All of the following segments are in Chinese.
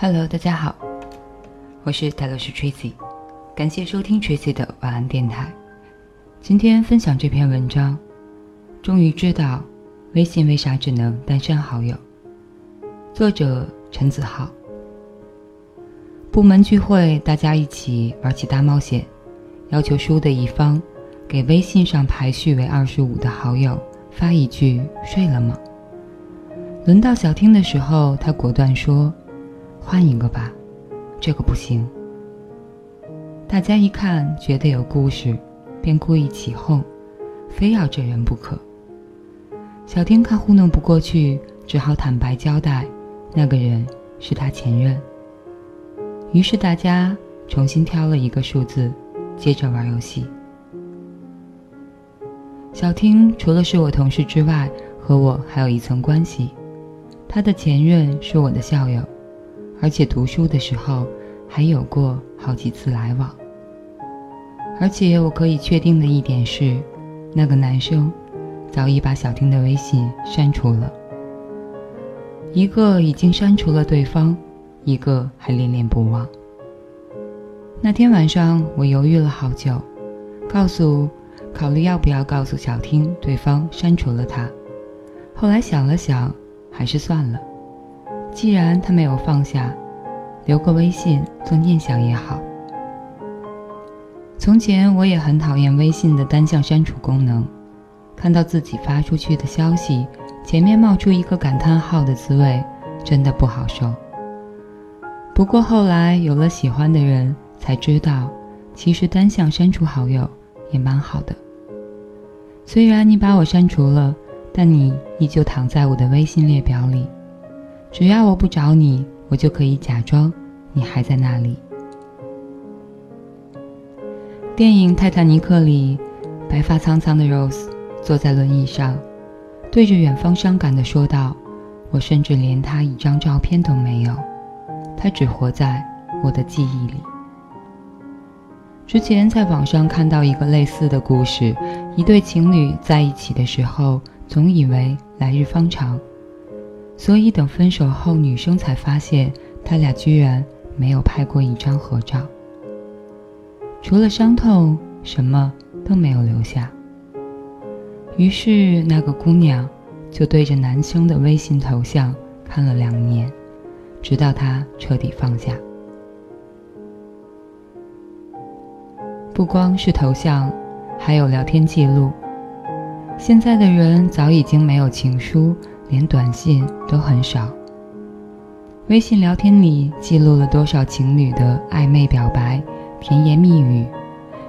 Hello，大家好，我是泰勒斯 Tracy，感谢收听 Tracy 的晚安电台。今天分享这篇文章，终于知道微信为啥只能单身好友。作者陈子浩。部门聚会，大家一起玩起大冒险，要求输的一方给微信上排序为二十五的好友发一句“睡了吗”。轮到小听的时候，他果断说：“换一个吧，这个不行。”大家一看觉得有故事，便故意起哄，非要这人不可。小听看糊弄不过去，只好坦白交代，那个人是他前任。于是大家重新挑了一个数字，接着玩游戏。小听除了是我同事之外，和我还有一层关系。他的前任是我的校友，而且读书的时候还有过好几次来往。而且我可以确定的一点是，那个男生早已把小听的微信删除了。一个已经删除了对方，一个还恋恋不忘。那天晚上我犹豫了好久，告诉，考虑要不要告诉小听对方删除了他。后来想了想。还是算了，既然他没有放下，留个微信做念想也好。从前我也很讨厌微信的单向删除功能，看到自己发出去的消息前面冒出一个感叹号的滋味，真的不好受。不过后来有了喜欢的人，才知道，其实单向删除好友也蛮好的。虽然你把我删除了。但你依旧躺在我的微信列表里，只要我不找你，我就可以假装你还在那里。电影《泰坦尼克》里，白发苍苍的 Rose 坐在轮椅上，对着远方伤感地说道：“我甚至连他一张照片都没有，他只活在我的记忆里。”之前在网上看到一个类似的故事，一对情侣在一起的时候。总以为来日方长，所以等分手后，女生才发现他俩居然没有拍过一张合照。除了伤痛，什么都没有留下。于是那个姑娘就对着男生的微信头像看了两年，直到他彻底放下。不光是头像，还有聊天记录。现在的人早已经没有情书，连短信都很少。微信聊天里记录了多少情侣的暧昧表白、甜言蜜语、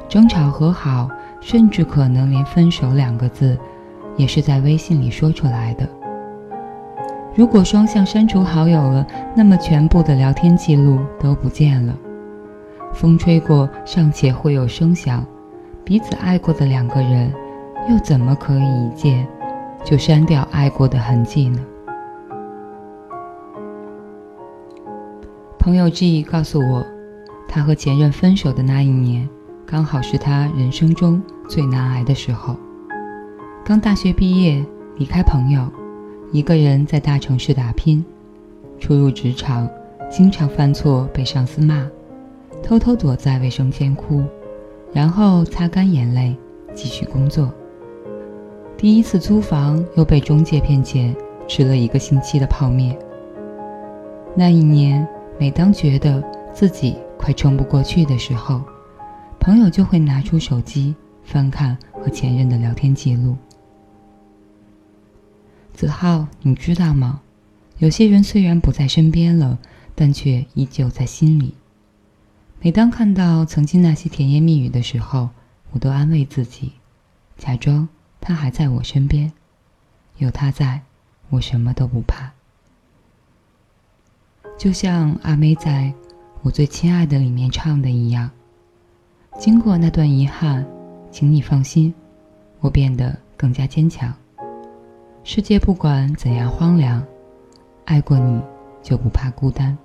争吵和好，甚至可能连分手两个字，也是在微信里说出来的。如果双向删除好友了，那么全部的聊天记录都不见了。风吹过尚且会有声响，彼此爱过的两个人。又怎么可以一见就删掉爱过的痕迹呢？朋友 G 告诉我，他和前任分手的那一年，刚好是他人生中最难挨的时候。刚大学毕业，离开朋友，一个人在大城市打拼，初入职场，经常犯错被上司骂，偷偷躲在卫生间哭，然后擦干眼泪继续工作。第一次租房又被中介骗钱，吃了一个星期的泡面。那一年，每当觉得自己快撑不过去的时候，朋友就会拿出手机翻看和前任的聊天记录。子浩，你知道吗？有些人虽然不在身边了，但却依旧在心里。每当看到曾经那些甜言蜜语的时候，我都安慰自己，假装。他还在我身边，有他在，我什么都不怕。就像阿妹在我最亲爱的里面唱的一样，经过那段遗憾，请你放心，我变得更加坚强。世界不管怎样荒凉，爱过你就不怕孤单。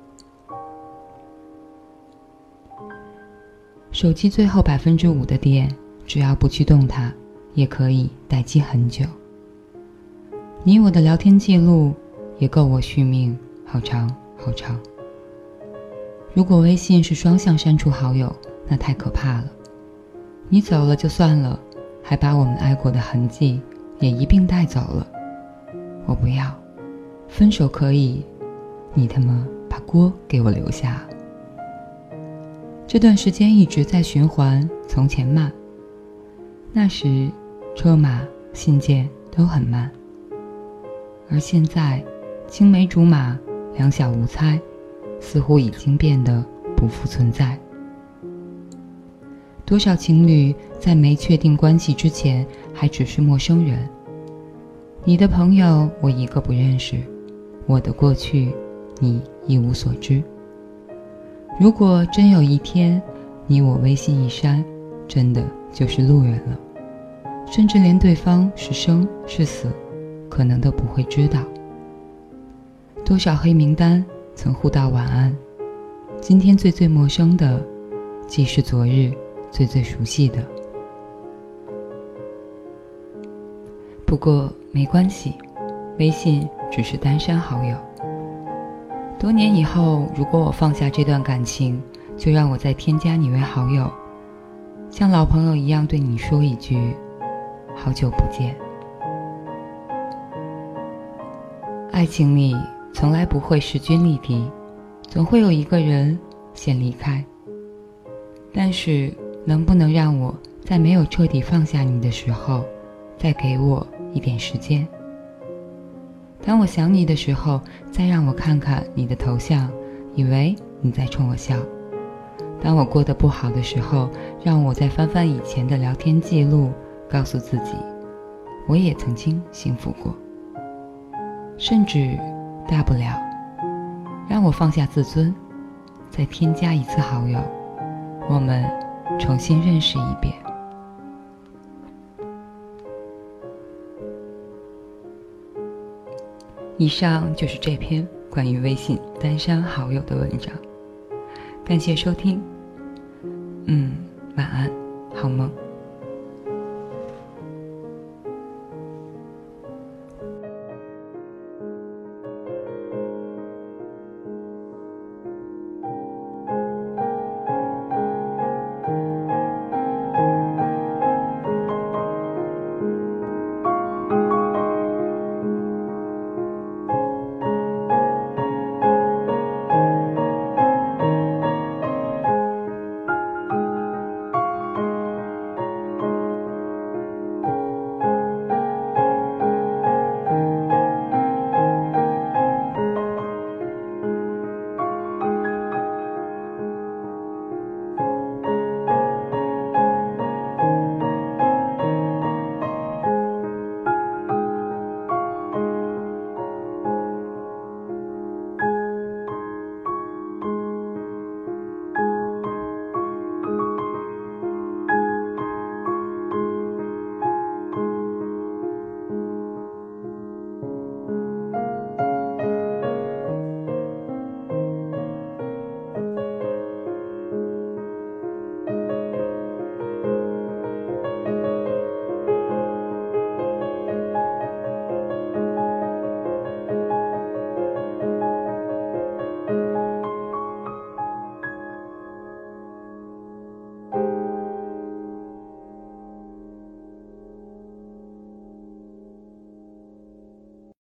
手机最后百分之五的电，只要不去动它。也可以待机很久。你我的聊天记录也够我续命好长好长。如果微信是双向删除好友，那太可怕了。你走了就算了，还把我们爱过的痕迹也一并带走了。我不要，分手可以，你他妈把锅给我留下。这段时间一直在循环从前慢。那时，车马信件都很慢，而现在，青梅竹马、两小无猜，似乎已经变得不复存在。多少情侣在没确定关系之前还只是陌生人？你的朋友我一个不认识，我的过去你一无所知。如果真有一天，你我微信一删，真的就是路人了，甚至连对方是生是死，可能都不会知道。多少黑名单曾互道晚安，今天最最陌生的，既是昨日。最最熟悉的，不过没关系，微信只是单删好友。多年以后，如果我放下这段感情，就让我再添加你为好友，像老朋友一样对你说一句：“好久不见。”爱情里从来不会势均力敌，总会有一个人先离开，但是。能不能让我在没有彻底放下你的时候，再给我一点时间？当我想你的时候，再让我看看你的头像，以为你在冲我笑。当我过得不好的时候，让我再翻翻以前的聊天记录，告诉自己，我也曾经幸福过。甚至，大不了，让我放下自尊，再添加一次好友，我们。重新认识一遍。以上就是这篇关于微信单删好友的文章，感谢收听。嗯，晚安，好梦。